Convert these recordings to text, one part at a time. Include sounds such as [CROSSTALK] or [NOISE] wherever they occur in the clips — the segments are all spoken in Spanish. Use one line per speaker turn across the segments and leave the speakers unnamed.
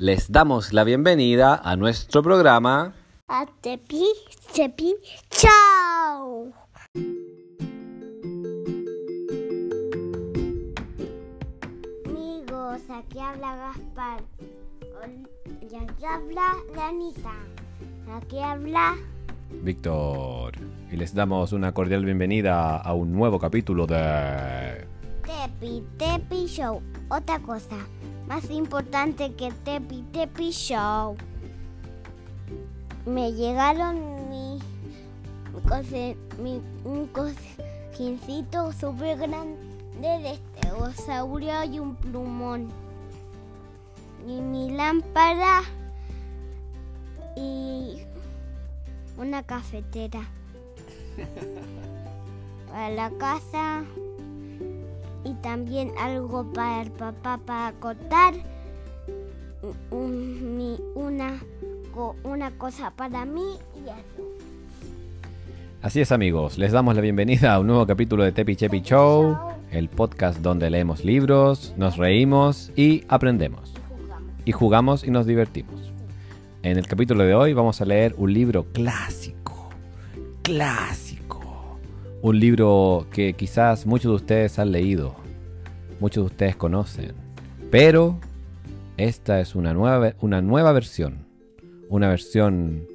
Les damos la bienvenida a nuestro programa.
A Tepi, Tepi, chao. Amigos, aquí habla Gaspar. Y aquí habla Danita. Aquí habla
Víctor. Y les damos una cordial bienvenida a un nuevo capítulo de...
Tepi, Tepi Show. Otra cosa, más importante que Tepi, Tepi Show. Me llegaron mi, mi, cose- mi- un cojincito súper grande de estegosaurio y un plumón. Y mi lámpara y una cafetera. [LAUGHS] Para la casa también algo para el papá para cortar. Un- una, una cosa para mí y eso.
Así es amigos, les damos la bienvenida a un nuevo capítulo de Tepi Chepi Show, el podcast donde leemos libros, nos reímos y aprendemos. Y jugamos y nos divertimos. En el capítulo de hoy vamos a leer un libro clásico, clásico. Un libro que quizás muchos de ustedes han leído, muchos de ustedes conocen. Pero esta es una nueva, una nueva versión, una versión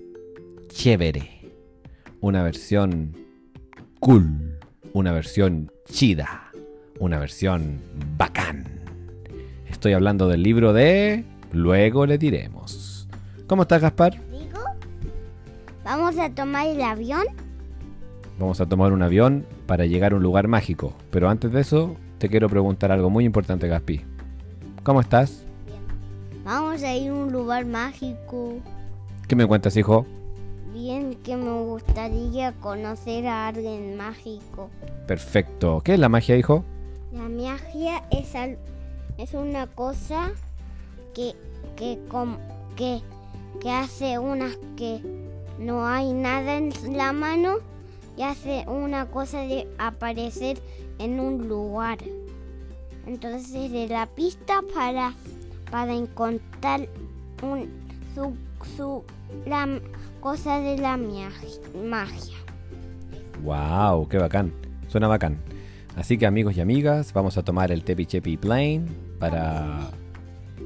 chévere, una versión cool, una versión chida, una versión bacán. Estoy hablando del libro de... Luego le diremos. ¿Cómo estás, Gaspar?
Digo, vamos a tomar el avión.
Vamos a tomar un avión para llegar a un lugar mágico. Pero antes de eso, te quiero preguntar algo muy importante, Gaspi. ¿Cómo estás?
Vamos a ir a un lugar mágico.
¿Qué me cuentas, hijo?
Bien que me gustaría conocer a alguien mágico.
Perfecto. ¿Qué es la magia, hijo?
La magia es, al- es una cosa que, que, com- que, que hace unas que no hay nada en la mano y hace una cosa de aparecer en un lugar. Entonces de la pista para, para encontrar un, su, su, la cosa de la magia.
¡Wow! ¡Qué bacán! Suena bacán. Así que amigos y amigas, vamos a tomar el Tepi Chepi Plane para...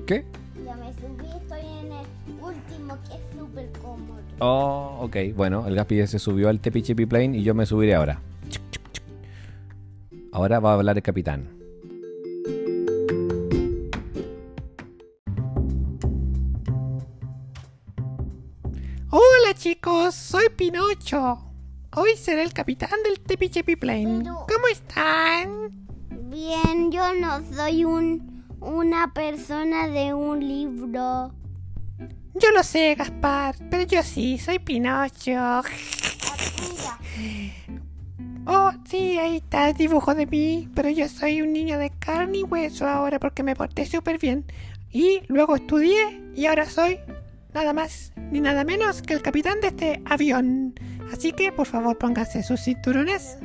¿Qué?
Ya me subí, estoy en el último que es súper cómodo.
Oh, ok. Bueno, el Gaspi se subió al Tepi Chepi Plane y yo me subiré ahora. Ahora va a hablar el capitán.
Chicos, soy Pinocho. Hoy seré el capitán del Tepi Chepi Plane.
Pero-
¿Cómo están?
Bien, yo no soy un una persona de un libro.
Yo lo sé, Gaspar, pero yo sí, soy Pinocho. Oh, sí, ahí está el dibujo de mí, pero yo soy un niño de carne y hueso ahora porque me porté súper bien. Y luego estudié y ahora soy nada más ni nada menos que el capitán de este avión. Así que, por favor, pónganse sus cinturones,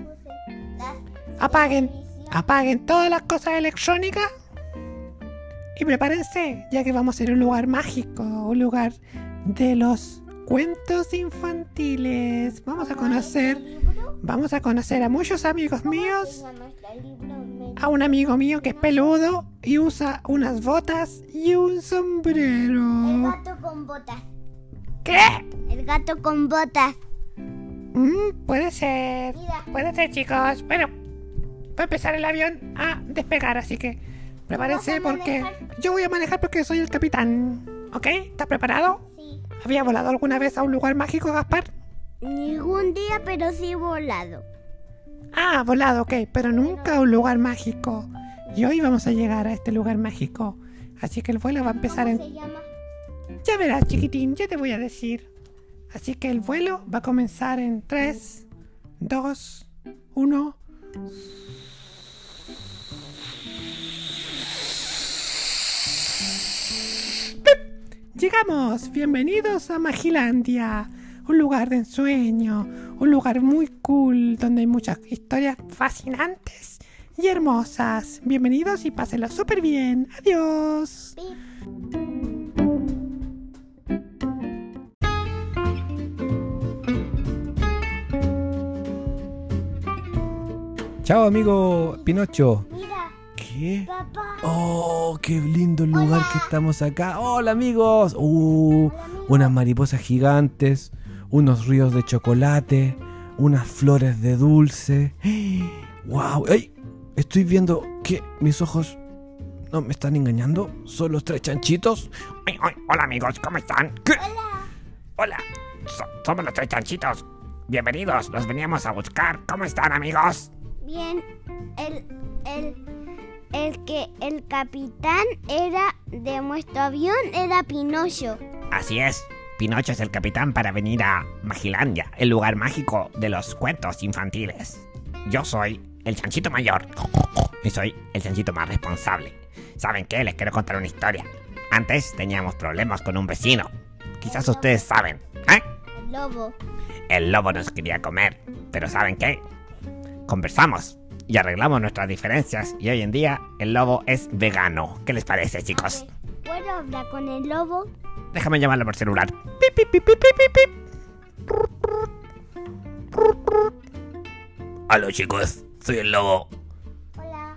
apaguen, apaguen todas las cosas electrónicas y prepárense, ya que vamos a ir a un lugar mágico, un lugar de los cuentos infantiles. Vamos a conocer. Vamos a conocer a muchos amigos míos, a un amigo mío que es peludo y usa unas botas y un
El
sombrero.
gato con botas.
¿Qué?
El gato con botas.
Mm, puede ser,
Mira.
puede ser, chicos. Bueno, va a empezar el avión a despegar, así que prepárense
¿Tú vas a
porque yo voy a manejar porque soy el capitán. ¿Ok? ¿Estás preparado?
Sí.
¿Había volado alguna vez a un lugar mágico, Gaspar?
Ningún día, pero sí volado.
Ah, volado, ok, pero nunca a un lugar mágico. Y hoy vamos a llegar a este lugar mágico. Así que el vuelo va a empezar
¿Cómo
en...
se llama?
Ya verás, chiquitín, ya te voy a decir. Así que el vuelo va a comenzar en 3, 2, 1. Llegamos, bienvenidos a Magilandia, un lugar de ensueño, un lugar muy cool donde hay muchas historias fascinantes y hermosas. Bienvenidos y pásenlo súper bien. Adiós.
Chao, amigo Pinocho.
Mira.
¿Qué? Oh, qué lindo lugar que estamos acá. Hola, amigos. Uh, unas mariposas gigantes unos ríos de chocolate, unas flores de dulce. Wow. ¡Ay! Estoy viendo que mis ojos no me están engañando. Son los tres chanchitos.
Ay, ay, hola amigos, ¿cómo están? ¿Qué? Hola. So- somos los tres chanchitos. Bienvenidos, los veníamos a buscar. ¿Cómo están amigos?
Bien, el, el, el que el capitán era de nuestro avión era Pinocho.
Así es. Pinocho es el capitán para venir a Magilandia, el lugar mágico de los cuentos infantiles. Yo soy el chanchito mayor y soy el chanchito más responsable. ¿Saben qué? Les quiero contar una historia. Antes teníamos problemas con un vecino. Quizás ustedes saben. ¿Eh?
El lobo.
El lobo nos quería comer. Pero ¿saben qué? Conversamos y arreglamos nuestras diferencias y hoy en día el lobo es vegano. ¿Qué les parece, chicos?
¿Puedo hablar con el lobo?
Déjame llamarlo por celular. Aló, chicos. Soy el lobo.
Hola.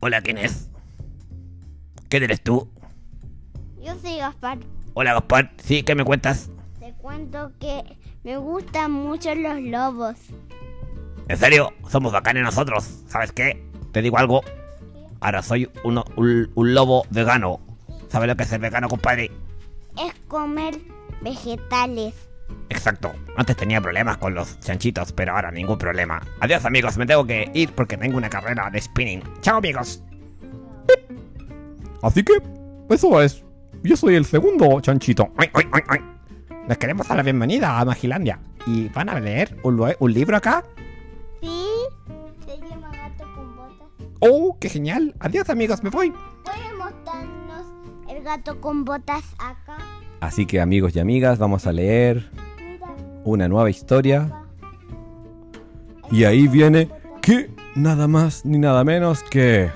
Hola, ¿quién es? ¿Quién eres tú?
Yo soy Gaspar.
Hola, Gaspar. ¿Sí? ¿Qué me cuentas?
Te cuento que me gustan mucho los lobos.
¿En serio? Somos bacanes nosotros. ¿Sabes qué? Te digo algo. Ahora soy uno- un, un lobo vegano. ¿Sabes lo que es el vegano, compadre?
Es comer vegetales.
Exacto. Antes tenía problemas con los chanchitos, pero ahora ningún problema. Adiós, amigos. Me tengo que ir porque tengo una carrera de spinning. Chao, amigos.
Así que, eso es. Yo soy el segundo chanchito.
Ay, ay, ay, ay. Les queremos dar la bienvenida a Magilandia. ¿Y van a leer un, libro acá?
¿Sí? Se llama gato con botas.
¡Oh, qué genial! Adiós, amigos. Me voy.
¿Puedes mostrarnos el gato con botas acá?
Así que, amigos y amigas, vamos a leer
Mira.
una nueva historia. Y ahí viene que nada más ni nada menos que...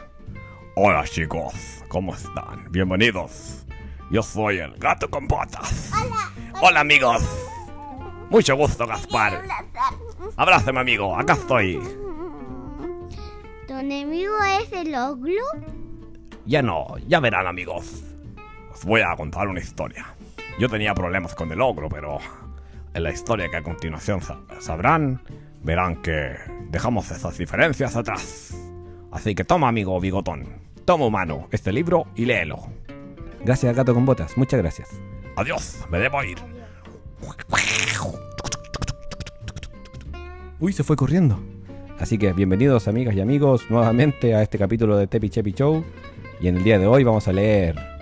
Hola, chicos. ¿Cómo están? Bienvenidos. Yo soy el gato con botas. Hola, amigos. Mucho gusto, Gaspar. Abrázame, amigo. Acá estoy.
¿Tu enemigo es el ogro?
Ya no, ya verán, amigos. Os voy a contar una historia. Yo tenía problemas con el ogro, pero en la historia que a continuación sa- sabrán, verán que dejamos esas diferencias atrás. Así que toma, amigo bigotón, toma humano este libro y léelo.
Gracias, Gato con Botas. Muchas gracias.
Adiós, me debo ir.
Uy, se fue corriendo. Así que bienvenidos, amigas y amigos, nuevamente a este capítulo de Tepi Chepi Show. Y en el día de hoy vamos a leer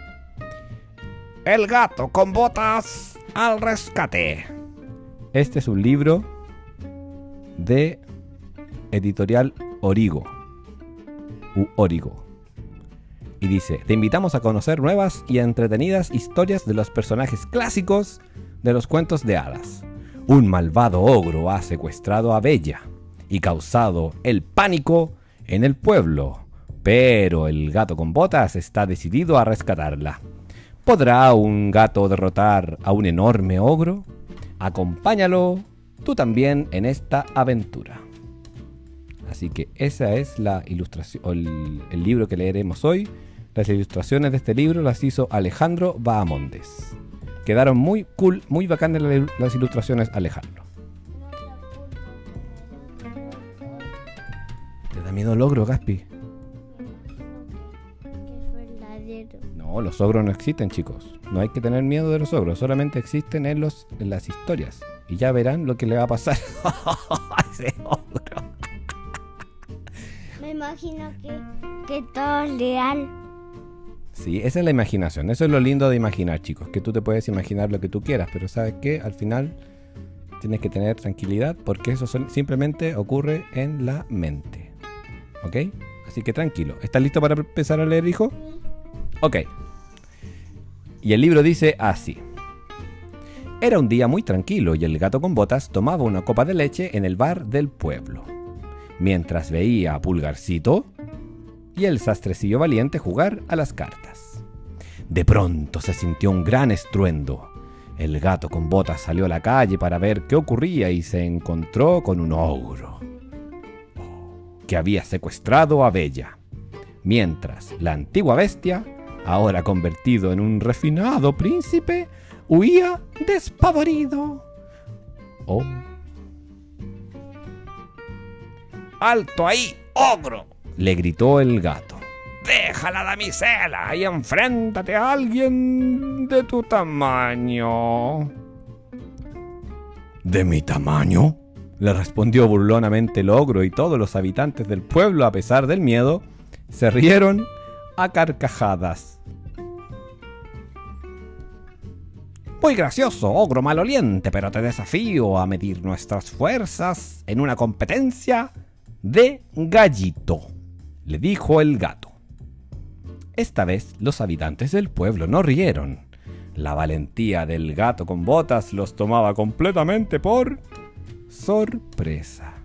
El gato con botas al rescate.
Este es un libro de editorial Origo. U Origo. Y dice, te invitamos a conocer nuevas y entretenidas historias de los personajes clásicos de los cuentos de hadas. Un malvado ogro ha secuestrado a Bella y causado el pánico en el pueblo, pero el gato con botas está decidido a rescatarla. ¿Podrá un gato derrotar a un enorme ogro? Acompáñalo tú también en esta aventura. Así que esa es la ilustración, el, el libro que leeremos hoy. Las ilustraciones de este libro las hizo Alejandro Bahamondes. Quedaron muy cool, muy bacanas la- las ilustraciones, Alejandro. ¿Te da miedo el ogro, Gaspi? No, los ogros no existen, chicos. No hay que tener miedo de los ogros, solamente existen en, los, en las historias. Y ya verán lo que le va a pasar [LAUGHS] a ese ogro.
Me imagino que, que todo es real.
Sí, esa es la imaginación. Eso es lo lindo de imaginar, chicos. Que tú te puedes imaginar lo que tú quieras, pero sabes que al final tienes que tener tranquilidad porque eso simplemente ocurre en la mente. ¿Ok? Así que tranquilo. ¿Estás listo para empezar a leer, hijo? Ok. Y el libro dice así. Era un día muy tranquilo y el gato con botas tomaba una copa de leche en el bar del pueblo. Mientras veía a Pulgarcito y el sastrecillo valiente jugar a las cartas. De pronto se sintió un gran estruendo. El gato con botas salió a la calle para ver qué ocurría y se encontró con un ogro. que había secuestrado a Bella, mientras la antigua bestia, ahora convertido en un refinado príncipe, huía despavorido. Oh,
¡Alto ahí, ogro!
le gritó el gato.
¡Deja la damisela y
Enfréntate a alguien de tu tamaño. ¿De mi tamaño? Le respondió burlonamente el ogro y todos los habitantes del pueblo, a pesar del miedo, se rieron a carcajadas. Muy gracioso, ogro maloliente, pero te desafío a medir nuestras fuerzas en una competencia de gallito, le dijo el gato. Esta vez los habitantes del pueblo no rieron. La valentía del gato con botas los tomaba completamente por sorpresa.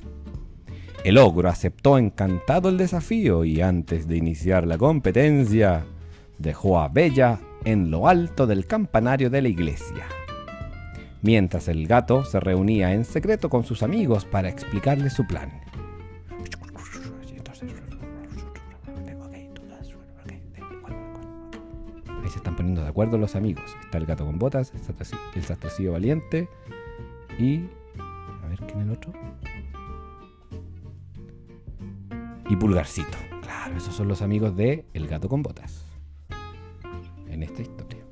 El ogro aceptó encantado el desafío y antes de iniciar la competencia, dejó a Bella en lo alto del campanario de la iglesia. Mientras el gato se reunía en secreto con sus amigos para explicarle su plan. Ahí se están poniendo de acuerdo los amigos. Está el gato con botas, el sastracillo valiente y... A ver, ¿quién es el otro? Y Pulgarcito. Claro, esos son los amigos de El gato con botas. En esta historia.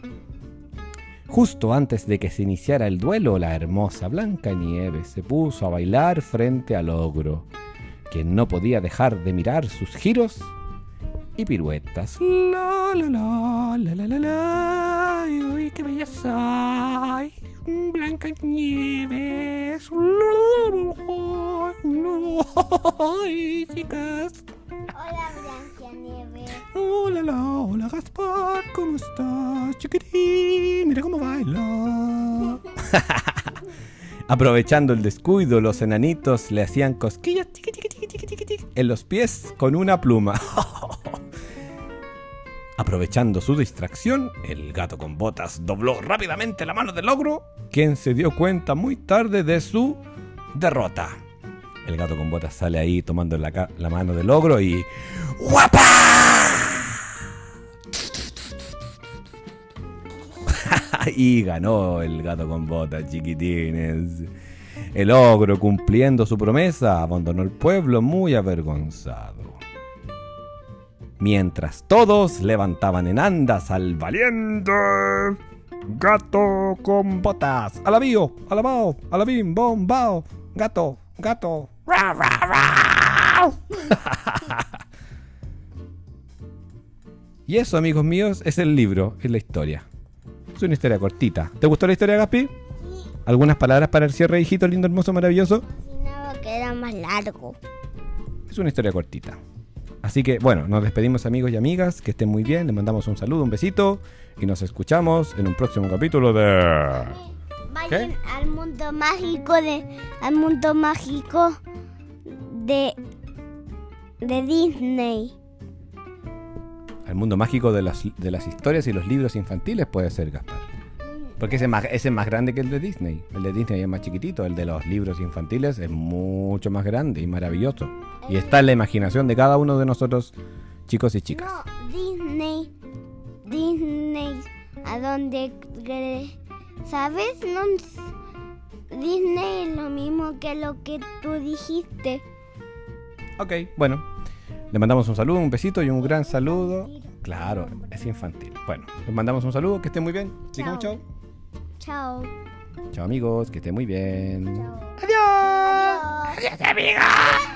Justo antes de que se iniciara el duelo, la hermosa Blanca Nieves se puso a bailar frente al ogro, quien no podía dejar de mirar sus giros y piruetas. La qué. Blanca Nieves. Ay, chicas.
Hola, Blancanieves.
Hola, la, hola Gaspar, ¿cómo estás, chiquitín? Mira cómo baila. [LAUGHS] Aprovechando el descuido, los enanitos le hacían cosquillas tiqui, tiqui, tiqui, en los pies con una pluma. [LAUGHS] Aprovechando su distracción, el gato con botas dobló rápidamente la mano del ogro, quien se dio cuenta muy tarde de su derrota. El gato con botas sale ahí tomando la, mano del ogro y... ¡Guapa! [LAUGHS] y ganó el gato con botas, chiquitines. El ogro, cumpliendo su promesa, abandonó el pueblo muy avergonzado. Mientras todos levantaban en andas al valiente gato con botas. Alabío, alabao, alabim, bom, bao. Gato, gato. [LAUGHS] y eso, amigos míos, es el libro, es la historia. Es una historia cortita. ¿Te gustó la historia, Gaspi? ¿Algunas palabras para el cierre, hijito lindo, hermoso, maravilloso?
Imaginaba que era más largo.
Es una historia cortita. Así que bueno, nos despedimos amigos y amigas, que estén muy bien, les mandamos un saludo, un besito y nos escuchamos en un próximo capítulo de...
Vayan al mundo mágico de. al mundo mágico de. de Disney.
El mundo mágico de las, de las historias y los libros infantiles puede ser, Gaspar. Porque ese es, más, ese es más grande que el de Disney. El de Disney es más chiquitito, el de los libros infantiles es mucho más grande y maravilloso. Y está en la imaginación de cada uno de nosotros, chicos y chicas.
No, Disney. Disney. A donde. ¿Sabes? No, Disney es lo mismo que lo que tú dijiste.
Ok, bueno. Le mandamos un saludo, un besito y un gran saludo. Claro, es infantil. Bueno, les mandamos un saludo, que estén muy bien.
Chao.
chao.
Chao.
Chao amigos, que estén muy bien.
Chao.
Adiós.
Adiós.
¡Adiós, amiga!